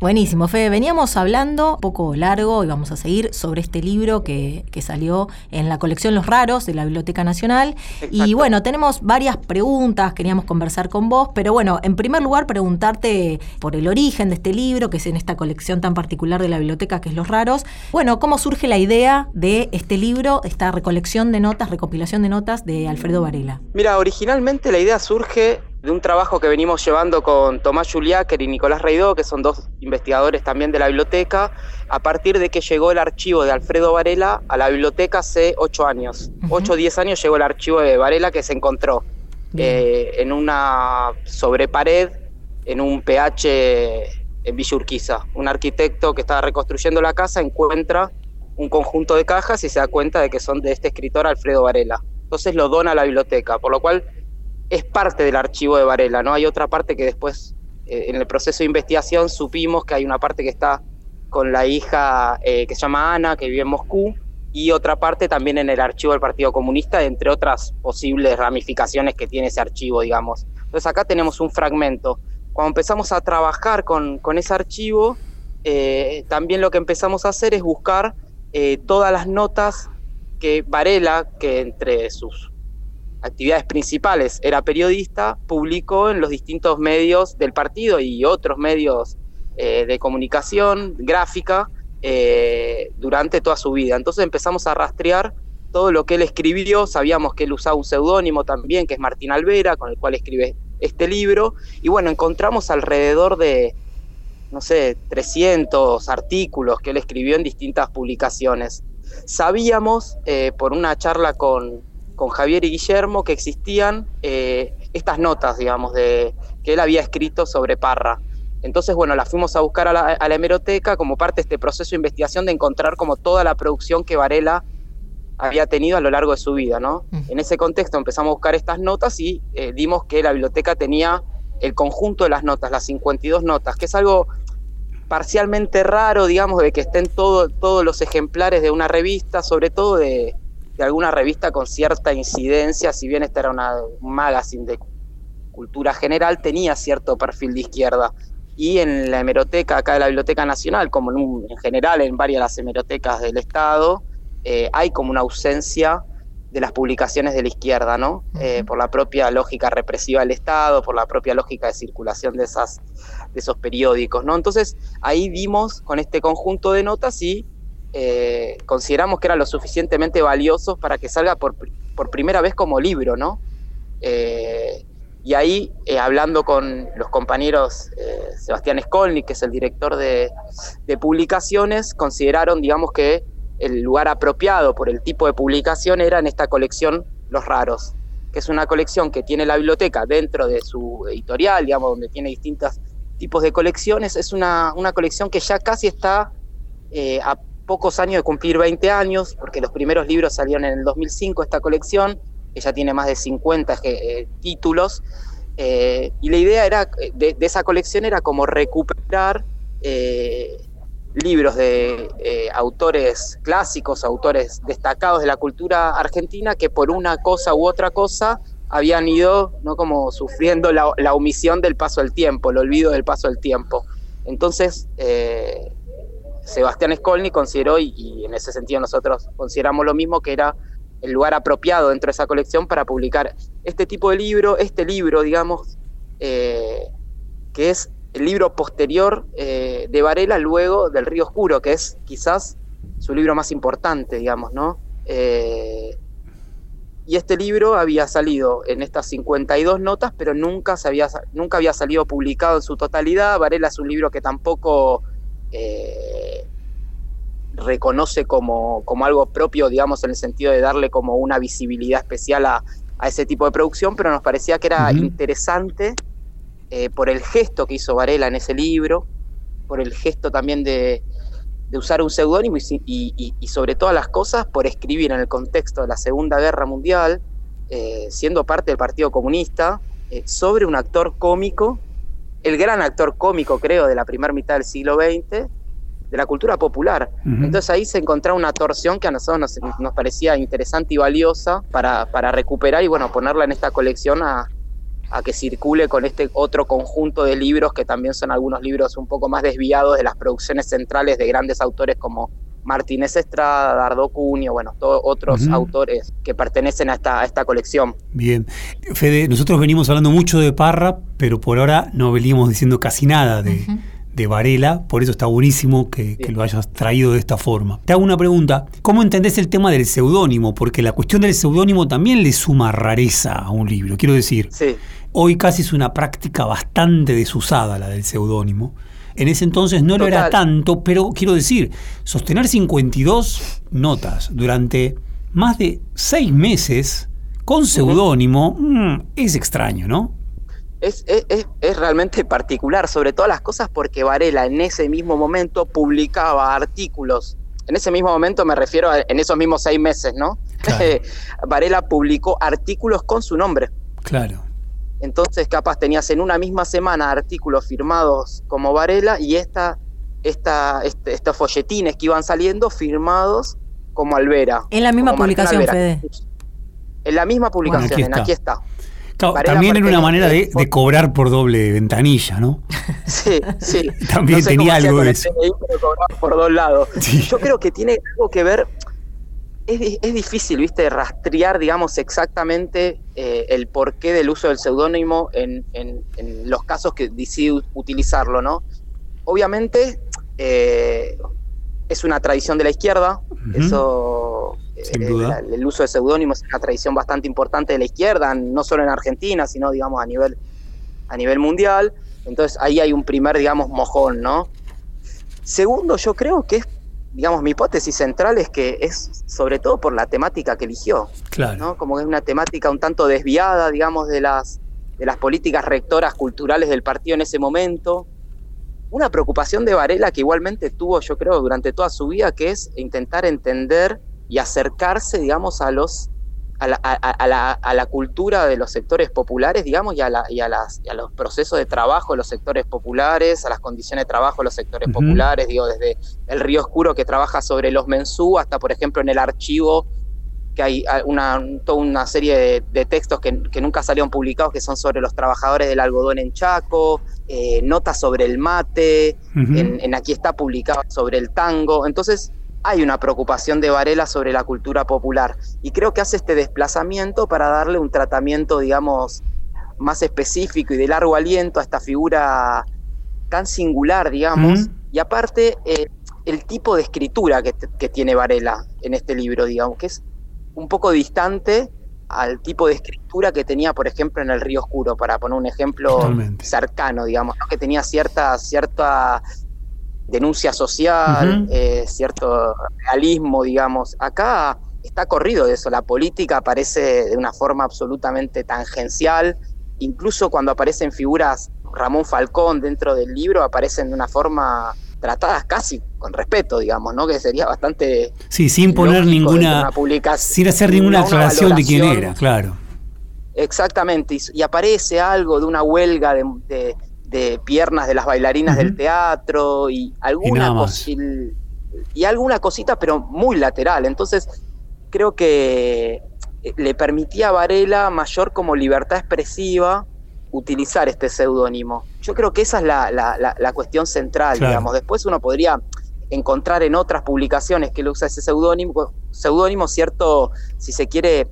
Buenísimo, Fede. Veníamos hablando un poco largo y vamos a seguir sobre este libro que, salió en la colección Los Raros de la Biblioteca Nacional. Y bueno, tenemos varias preguntas, queríamos conversar con vos, pero bueno, en primer lugar preguntarte por el origen de este libro, que es en esta colección tan particular de la biblioteca que es Los Raros. Bueno, ¿cómo surge la idea de este libro, esta recolección de notas, recopilación de notas de Alfredo Varela? Mira, originalmente la idea surge de un trabajo que venimos llevando con Tomás Juliáquer y Nicolás Reidó, que son dos investigadores también de la biblioteca, a partir de que llegó el archivo de Alfredo Varela a la biblioteca hace ocho años. Ocho o diez años llegó el archivo de Varela que se encontró eh, en una sobrepared, en un PH en Villa Urquiza. Un arquitecto que estaba reconstruyendo la casa encuentra un conjunto de cajas y se da cuenta de que son de este escritor Alfredo Varela. Entonces lo dona a la biblioteca, por lo cual es parte del archivo de Varela, ¿no? Hay otra parte que después, eh, en el proceso de investigación, supimos que hay una parte que está con la hija eh, que se llama Ana, que vive en Moscú, y otra parte también en el archivo del Partido Comunista, entre otras posibles ramificaciones que tiene ese archivo, digamos. Entonces acá tenemos un fragmento. Cuando empezamos a trabajar con, con ese archivo, eh, también lo que empezamos a hacer es buscar todas las notas que Varela, que entre sus actividades principales era periodista, publicó en los distintos medios del partido y otros medios eh, de comunicación gráfica eh, durante toda su vida. Entonces empezamos a rastrear todo lo que él escribió, sabíamos que él usaba un seudónimo también, que es Martín Alvera, con el cual escribe este libro, y bueno, encontramos alrededor de, no sé, 300 artículos que él escribió en distintas publicaciones. Sabíamos, eh, por una charla con, con Javier y Guillermo que existían eh, estas notas, digamos, de, que él había escrito sobre Parra. Entonces, bueno, las fuimos a buscar a la, hemeroteca como parte de este proceso de investigación de encontrar como toda la producción que Varela había tenido a lo largo de su vida, ¿no? En ese contexto empezamos a buscar estas notas y eh, dimos que la biblioteca tenía el conjunto de las notas, las 52 notas, que es algo parcialmente raro, digamos, de que estén todo, todos los ejemplares de una revista, sobre todo de, de alguna revista con cierta incidencia, si bien esta era una, un magazine de cultura general, tenía cierto perfil de izquierda. Y en la hemeroteca acá de la Biblioteca Nacional, como en, un- en general en varias de las hemerotecas del Estado, eh, hay como una ausencia de las publicaciones de la izquierda, ¿no? Eh, por la propia lógica represiva del Estado, por la propia lógica de circulación de, esas, de esos periódicos, ¿no? Entonces ahí vimos con este conjunto de notas y eh, consideramos que eran lo suficientemente valiosos para que salga por, por primera vez como libro, ¿no? Eh, y ahí, eh, hablando con los compañeros Sebastián Skolnik, que es el director de, de publicaciones, consideraron, digamos, que el lugar apropiado por el tipo de publicación era en esta colección Los Raros, que es una colección que tiene la biblioteca dentro de su editorial, digamos, donde tiene distintos tipos de colecciones. Es una, una colección que ya casi está pocos años de cumplir 20 años, porque los primeros libros salieron en el 2005, esta colección, ya tiene más de 50 eh, títulos, eh, y la idea era de, de, esa colección era como recuperar eh, libros de eh, autores clásicos, autores destacados de la cultura argentina, que por una cosa u otra cosa habían ido no como sufriendo la, la omisión del paso del tiempo, el olvido del paso del tiempo. Entonces, eh, Sebastián Skolny consideró, y, en ese sentido nosotros consideramos lo mismo, que era el lugar apropiado dentro de esa colección para publicar este tipo de libro, este libro, digamos, eh, que es el libro posterior eh, de Varela luego del Río Oscuro, que es quizás su libro más importante, digamos, ¿no? Eh, y este libro había salido en estas 52 notas, pero nunca, se había, nunca había salido publicado en su totalidad. Varela es un libro que tampoco eh, reconoce como, como, algo propio, digamos, en el sentido de darle como una visibilidad especial a, a ese tipo de producción, pero nos parecía que era uh -huh. interesante eh, por el gesto que hizo Varela en ese libro, por el gesto también de, de usar un seudónimo y, y, y, sobre todas las cosas por escribir en el contexto de la Segunda Guerra Mundial, eh, siendo parte del Partido Comunista, eh, sobre un actor cómico, el gran actor cómico, creo, de la primera mitad del siglo XX, de la cultura popular. Uh -huh. Entonces ahí se encontraba una torsión que a nosotros nos, nos parecía interesante y valiosa para, para, recuperar y bueno, ponerla en esta colección a, a que circule con este otro conjunto de libros que también son algunos libros un poco más desviados de las producciones centrales de grandes autores como Martínez Estrada, Dardo Cunio, bueno, todos otros uh -huh. autores que pertenecen a esta, a esta colección. Bien. Fede, nosotros venimos hablando mucho de Parra, pero por ahora no venimos diciendo casi nada de, uh -huh. de Varela, por eso está buenísimo que, que, lo hayas traído de esta forma. Te hago una pregunta, ¿cómo entendés el tema del seudónimo? Porque la cuestión del seudónimo también le suma rareza a un libro, quiero decir. Sí. Hoy casi es una práctica bastante desusada la del seudónimo. En ese entonces no Total. lo era tanto, pero quiero decir, sostener 52 notas durante más de seis meses con seudónimo mmm, es extraño, ¿no? Es, es, es, realmente particular, sobre todas las cosas porque Varela en ese mismo momento publicaba artículos. En ese mismo momento me refiero a en esos mismos seis meses, ¿no? Claro. Varela publicó artículos con su nombre. Claro. Entonces, capaz tenías en una misma semana artículos firmados como Varela y esta, esta, este, estos folletines que iban saliendo firmados como Alvera. En la misma publicación, Fede. En la misma publicación, bueno, aquí, en aquí está. Claro, también era una manera de, de, cobrar por doble ventanilla, ¿no? Sí, sí. también no sé tenía algo de eso. por dos lados. Sí. Yo creo que tiene algo que ver es, es, difícil, viste, rastrear, digamos, exactamente eh, el porqué del uso del seudónimo en, en, en, los casos que decide utilizarlo, ¿no? Obviamente eh, es una tradición de la izquierda, uh -huh. eso, Sin duda. El, el, uso de seudónimos es una tradición bastante importante de la izquierda, no solo en Argentina, sino, digamos, a nivel, a nivel mundial. Entonces ahí hay un primer, digamos, mojón, ¿no? Segundo, yo creo que es digamos, mi hipótesis central es que es sobre todo por la temática que eligió. Claro. ¿no? Como que es una temática un tanto desviada, digamos, de las, de las políticas rectoras culturales del partido en ese momento. Una preocupación de Varela que igualmente tuvo, yo creo, durante toda su vida, que es intentar entender y acercarse, digamos, a los, a la, a, la, a la, cultura de los sectores populares, digamos, y a, la, y, a las, y a, los procesos de trabajo de los sectores populares, a las condiciones de trabajo de los sectores populares, digo, desde el Río Oscuro que trabaja sobre los mensú hasta, por ejemplo, en el archivo, que hay una, toda una serie de, textos que, que, nunca salieron publicados que son sobre los trabajadores del algodón en Chaco, eh, notas sobre el mate, en, en aquí está publicado sobre el tango. Entonces, hay una preocupación de Varela sobre la cultura popular. Y creo que hace este desplazamiento para darle un tratamiento, digamos, más específico y de largo aliento a esta figura tan singular, digamos, y aparte eh, el tipo de escritura que, tiene Varela en este libro, digamos, que es un poco distante al tipo de escritura que tenía, por ejemplo, en El Río Oscuro, para poner un ejemplo cercano, digamos, que tenía cierta, cierta denuncia social, eh, cierto realismo, digamos. Acá está corrido de eso, la política aparece de una forma absolutamente tangencial, incluso cuando aparecen figuras, Ramón Falcón dentro del libro, aparecen de una forma tratadas casi con respeto, digamos, ¿no? Que sería bastante... Sí, sin poner ninguna... sin hacer ninguna aclaración de quién era, claro. Exactamente, y, aparece algo de una huelga de de piernas de las bailarinas del teatro y alguna, y, alguna cosita, pero muy lateral. Entonces, creo que eh, le permitía a Varela mayor como libertad expresiva utilizar este seudónimo. Yo creo que esa es la, cuestión central, digamos. Después uno podría encontrar en otras publicaciones que él usa ese seudónimo, seudónimo cierto, si se quiere,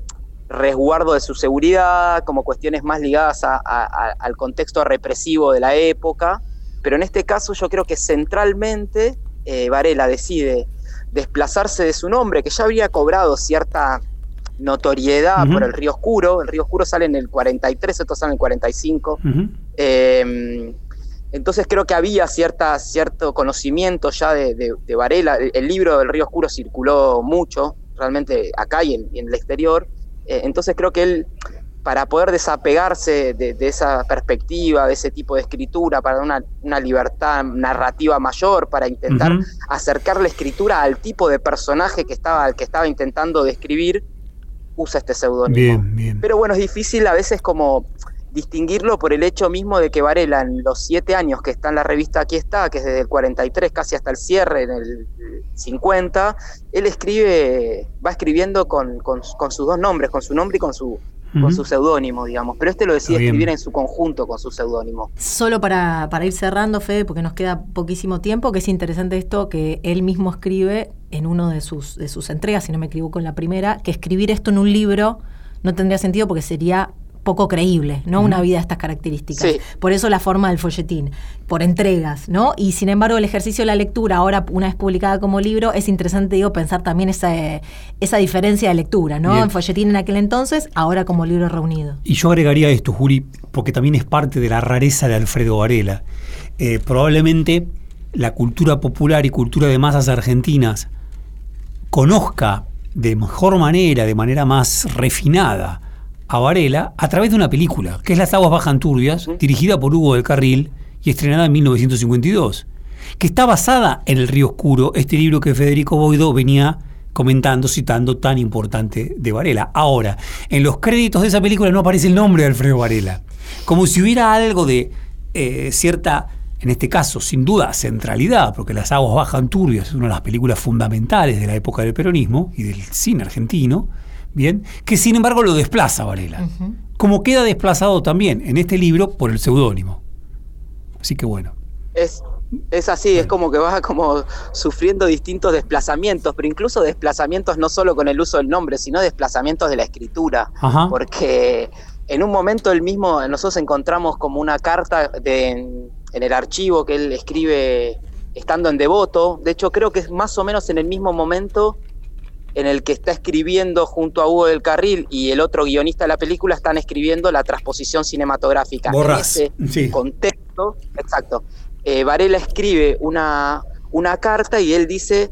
resguardo de su seguridad, como cuestiones más ligadas al contexto represivo de la época, pero en este caso yo creo que centralmente eh, Varela decide desplazarse de su nombre, que ya había cobrado cierta notoriedad por el Río Oscuro, el Río Oscuro sale en el 43, esto sale en el 45, em, entonces creo que había cierta, cierto conocimiento ya de, Varela, el, libro del Río Oscuro circuló mucho, realmente acá y en el exterior, entonces creo que él, para poder desapegarse de, esa perspectiva, de ese tipo de escritura, para dar una, libertad narrativa mayor, para intentar acercar la escritura al tipo de personaje que estaba, al que estaba intentando describir, usa este seudónimo. Pero bueno, es difícil a veces como distinguirlo por el hecho mismo de que Varela en los siete años que está en la revista Aquí está, que es desde el 43 casi hasta el cierre en el 50, él escribe, va escribiendo con, con, sus dos nombres, con su nombre y con su, con su seudónimo, digamos. Pero este lo decide escribir en su conjunto con su seudónimo. Solo para, para ir cerrando, Fede, porque nos queda poquísimo tiempo, que es interesante esto que él mismo escribe en uno de sus, de sus entregas, si no me equivoco en la primera, que escribir esto en un libro no tendría sentido porque sería poco creíble, ¿no? Una vida de estas características. Por eso la forma del folletín, por entregas, ¿no? Y sin embargo, el ejercicio de la lectura, ahora una vez publicada como libro, es interesante, digo, pensar también esa, esa diferencia de lectura, ¿no? En folletín en aquel entonces, ahora como libro reunido. Y yo agregaría esto, Juli, porque también es parte de la rareza de Alfredo Varela. Eh, probablemente la cultura popular y cultura de masas argentinas conozca de mejor manera, de manera más refinada, a Varela a través de una película, que es Las aguas bajan turbias, dirigida por Hugo del Carril y estrenada en 1952, que está basada en El río oscuro, este libro que Federico Boido venía comentando, citando tan importante de Varela. Ahora, en los créditos de esa película no aparece el nombre de Alfredo Varela, como si hubiera algo de eh, cierta, en este caso, sin duda, centralidad, porque Las aguas bajan turbias es una de las películas fundamentales de la época del peronismo y del cine argentino, bien, que sin embargo lo desplaza Varela. Como queda desplazado también en este libro por el seudónimo. Así que bueno. Es, es así, es como que va como sufriendo distintos desplazamientos, pero incluso desplazamientos no solo con el uso del nombre, sino desplazamientos de la escritura. Porque en un momento él mismo, nosotros encontramos como una carta de, en, en el archivo que él escribe estando en Devoto. De hecho, creo que es más o menos en el mismo momento en el que está escribiendo junto a Hugo del Carril y el otro guionista de la película están escribiendo la transposición cinematográfica. en ese contexto, exacto. Eh, Varela escribe una, una carta y él dice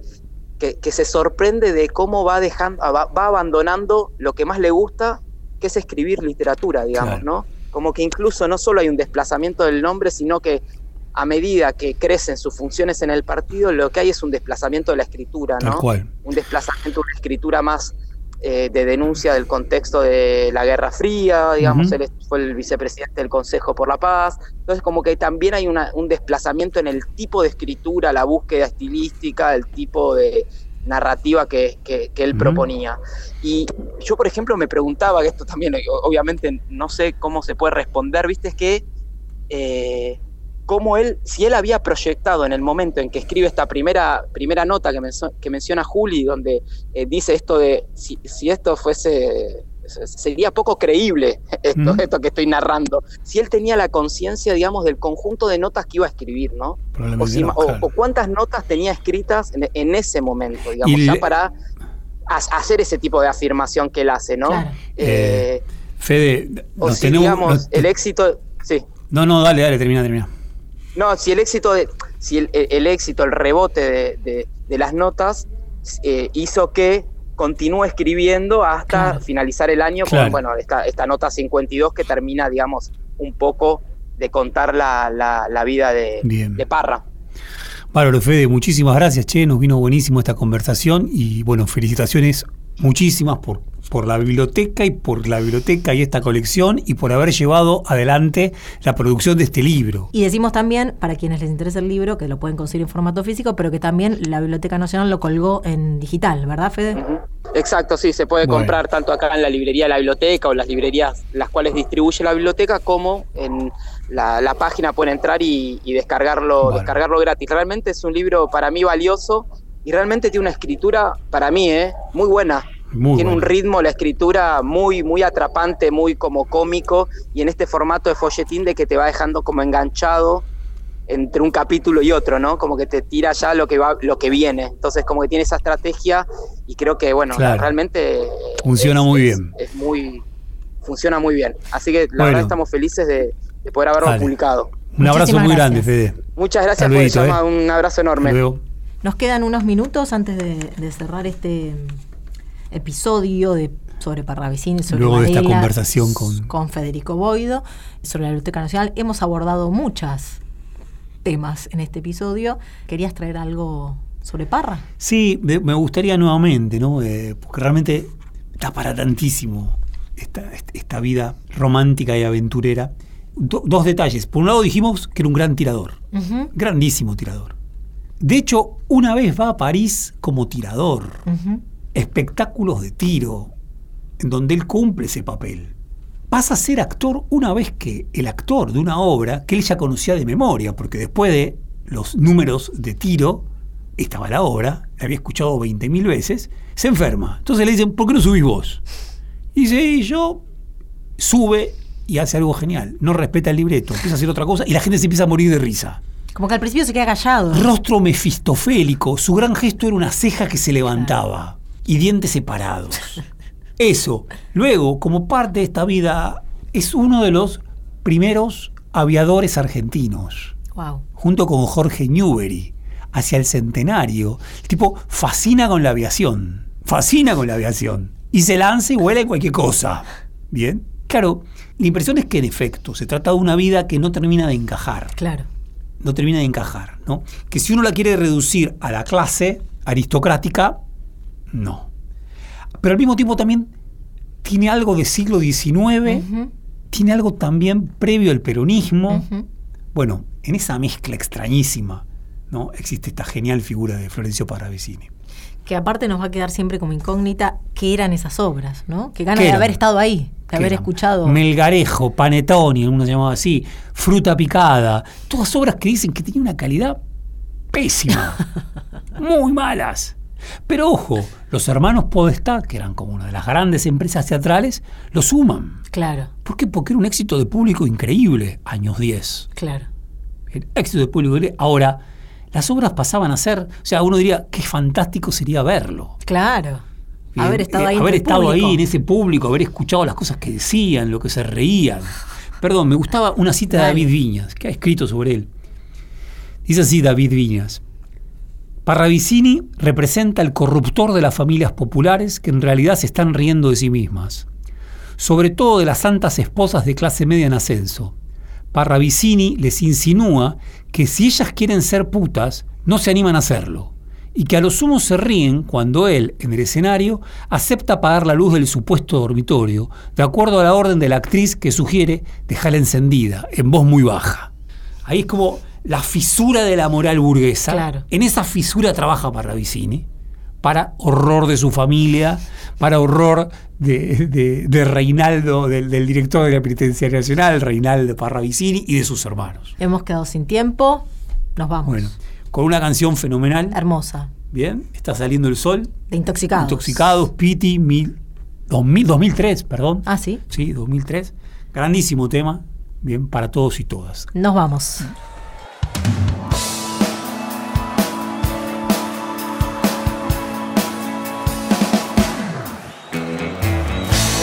que, se sorprende de cómo va dejando, va, abandonando lo que más le gusta, que es escribir literatura, digamos, ¿no? Como que incluso no solo hay un desplazamiento del nombre, sino que a medida que crecen sus funciones en el partido, lo que hay es un desplazamiento de la escritura, ¿no? Un desplazamiento de una escritura más eh, de denuncia del contexto de la Guerra Fría, digamos, él fue el vicepresidente del Consejo por la Paz, entonces como que también hay un desplazamiento en el tipo de escritura, la búsqueda estilística, el tipo de narrativa que, él proponía. Y yo, por ejemplo, me preguntaba, que esto también, obviamente no sé cómo se puede responder, viste, es que... Eh, cómo él, si él había proyectado en el momento en que escribe esta primera, primera nota que, que menciona Juli, donde eh, dice esto de si, esto fuese, sería poco creíble esto, esto que estoy narrando, si él tenía la conciencia, digamos, del conjunto de notas que iba a escribir, ¿no? O, cuántas notas tenía escritas en, ese momento, digamos, ya para hacer ese tipo de afirmación que él hace, ¿no? Eh, Fede, o si, digamos, el éxito, sí. No, no, dale, dale, termina, termina. No, si el éxito, de, si el, éxito, el rebote de, las notas eh, hizo que continúe escribiendo hasta finalizar el año con bueno, esta, esta nota 52 que termina, digamos, un poco de contar la, vida de, de Parra. Bárbaro, Fede, muchísimas gracias, che, nos vino buenísimo esta conversación y bueno, felicitaciones muchísimas por, por la biblioteca y por la biblioteca y esta colección y por haber llevado adelante la producción de este libro. Y decimos también, para quienes les interesa el libro, que lo pueden conseguir en formato físico, pero que también la Biblioteca Nacional lo colgó en digital, ¿verdad, Fede? Exacto, sí, se puede comprar tanto acá en la librería de la biblioteca o las librerías las cuales distribuye la biblioteca, como en la, página pueden entrar y, descargarlo, descargarlo gratis. Realmente es un libro para mí valioso y realmente tiene una escritura, para mí, ¿eh? muy buena. tiene un ritmo, la escritura muy, muy atrapante, muy como cómico, y en este formato de folletín de que te va dejando como enganchado entre un capítulo y otro, ¿no? Como que te tira ya lo que va, lo que viene. Entonces, como que tiene esa estrategia, y creo que, bueno, realmente funciona muy bien. Es muy, funciona muy bien. Así que la verdad estamos felices de, poder haberlo publicado. Un abrazo muy grande, Fede. Muchas gracias por el ¿eh? un abrazo enorme. Nos quedan unos minutos antes de, cerrar este episodio de sobre Parravicini, sobre Luego de esta conversación con... con Federico Boido, sobre la Biblioteca Nacional. Hemos abordado muchos temas en este episodio. ¿Querías traer algo sobre Parra? Sí, me gustaría nuevamente, ¿no? Eh, porque realmente da para tantísimo esta, esta vida romántica y aventurera. dos detalles. Por un lado dijimos que era un gran tirador, grandísimo tirador. De hecho, una vez va a París como tirador. Espectáculos de tiro, en donde él cumple ese papel. Pasa a ser actor una vez que el actor de una obra que él ya conocía de memoria, porque después de los números de tiro, estaba la obra, la había escuchado 20.000 veces, se enferma. Entonces le dicen, ¿por qué no subís vos? Y dice, y yo sube y hace algo genial. No respeta el libreto, empieza a hacer otra cosa y la gente se empieza a morir de risa. Como que al principio se queda callado. Rostro mefistofélico. Su gran gesto era una ceja que se levantaba y dientes separados. Eso. Luego, como parte de esta vida, es uno de los primeros aviadores argentinos. Wow. Junto con Jorge Newbery. Hacia el centenario. El tipo fascina con la aviación. Fascina con la aviación. Y se lanza y vuela en cualquier cosa. ¿Bien? Claro, la impresión es que en efecto se trata de una vida que no termina de encajar. Claro no termina de encajar. ¿no? Que si uno la quiere reducir a la clase aristocrática, no. Pero al mismo tiempo también tiene algo de siglo XIX, tiene algo también previo al peronismo. Bueno, en esa mezcla extrañísima ¿no? existe esta genial figura de Florencio Parravicini que aparte nos va a quedar siempre como incógnita qué eran esas obras, ¿no? Que ganas de haber estado ahí, de haber escuchado. Melgarejo, Panetoni, uno se llamaba así, Fruta Picada, todas obras que dicen que tenían una calidad pésima, muy malas. Pero ojo, los hermanos Podestá, que eran como una de las grandes empresas teatrales, lo suman. Claro. ¿Por qué? Porque era un éxito de público increíble, años 10. Claro. El éxito de público increíble. Ahora, las obras pasaban a ser, o sea, uno diría, qué fantástico sería verlo. Claro. Haber estado ahí. Haber estado ahí en ese público, haber escuchado las cosas que decían, lo que se reían. Perdón, me gustaba una cita de David Viñas, que ha escrito sobre él. Dice así David Viñas. Parravicini representa el corruptor de las familias populares que en realidad se están riendo de sí mismas, sobre todo de las santas esposas de clase media en ascenso. Parravicini les insinúa que si ellas quieren ser putas, no se animan a hacerlo, y que a lo sumo se ríen cuando él, en el escenario, acepta apagar la luz del supuesto dormitorio, de acuerdo a la orden de la actriz que sugiere dejarla encendida, en voz muy baja. Ahí es como la fisura de la moral burguesa. Claro. En esa fisura trabaja Parravicini, para horror de su familia, para horror de, de- de Reinaldo, del, del director de la Penitenciaria Nacional, Reinaldo Parravicini, y de sus hermanos. Hemos quedado sin tiempo. Nos vamos. Bueno, con una canción fenomenal. Hermosa. Bien, está saliendo el sol. De intoxicados. Intoxicados, Piti, mil, 2000, 2003, perdón. Ah, sí. Sí, 2003. Grandísimo tema. Bien, para todos y todas. Nos vamos.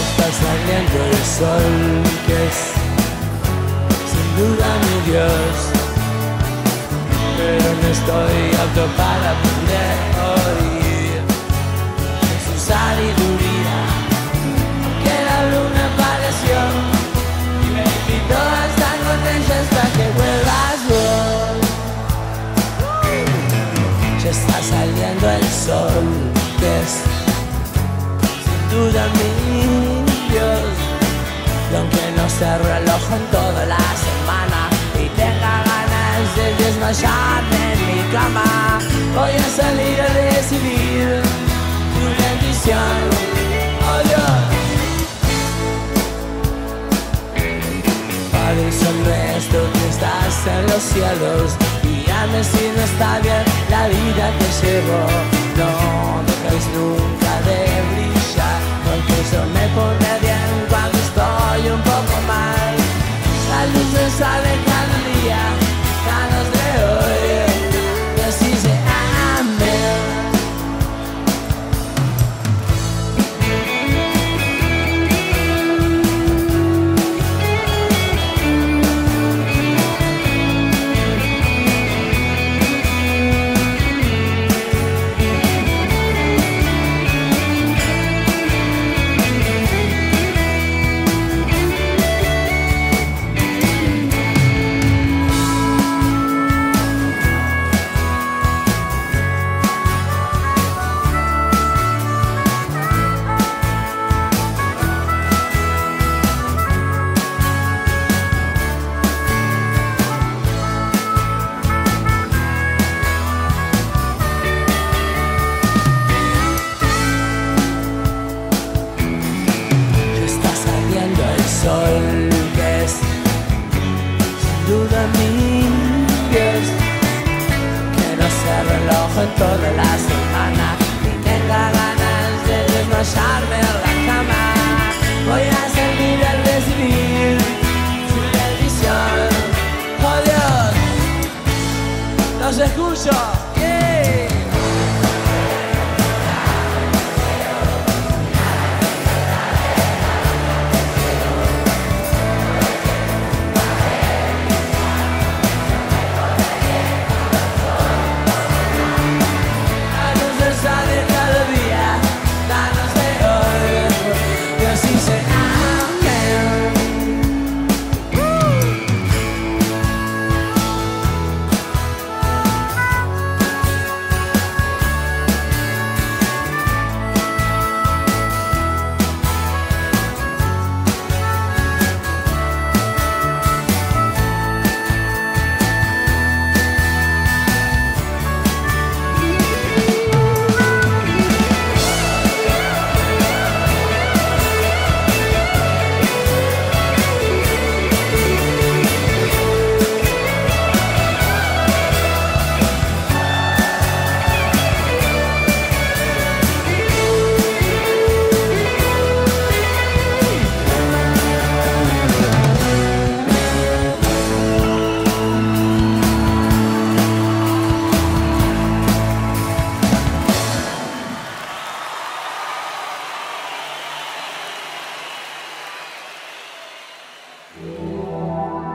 Está saliendo el sol que es sin duda mi Dios. No estoy apto para poder oír su sabiduría. Que la luna apareció y me invitó a estar con ella hasta que vuelvas vos. Ya está saliendo el sol que es sin duda mi Dios. Y aunque no cerro el ojo en toda la semana y tenga ganas de mi cama, voy a salir a recibir tu bendición. Oh Dios. Padre, nuestro que estás en los cielos Guíame si no está bien la vida que llevo No dejes nunca de brillar Porque eso me pone bien cuando estoy un poco mal La luz me sale cada día, los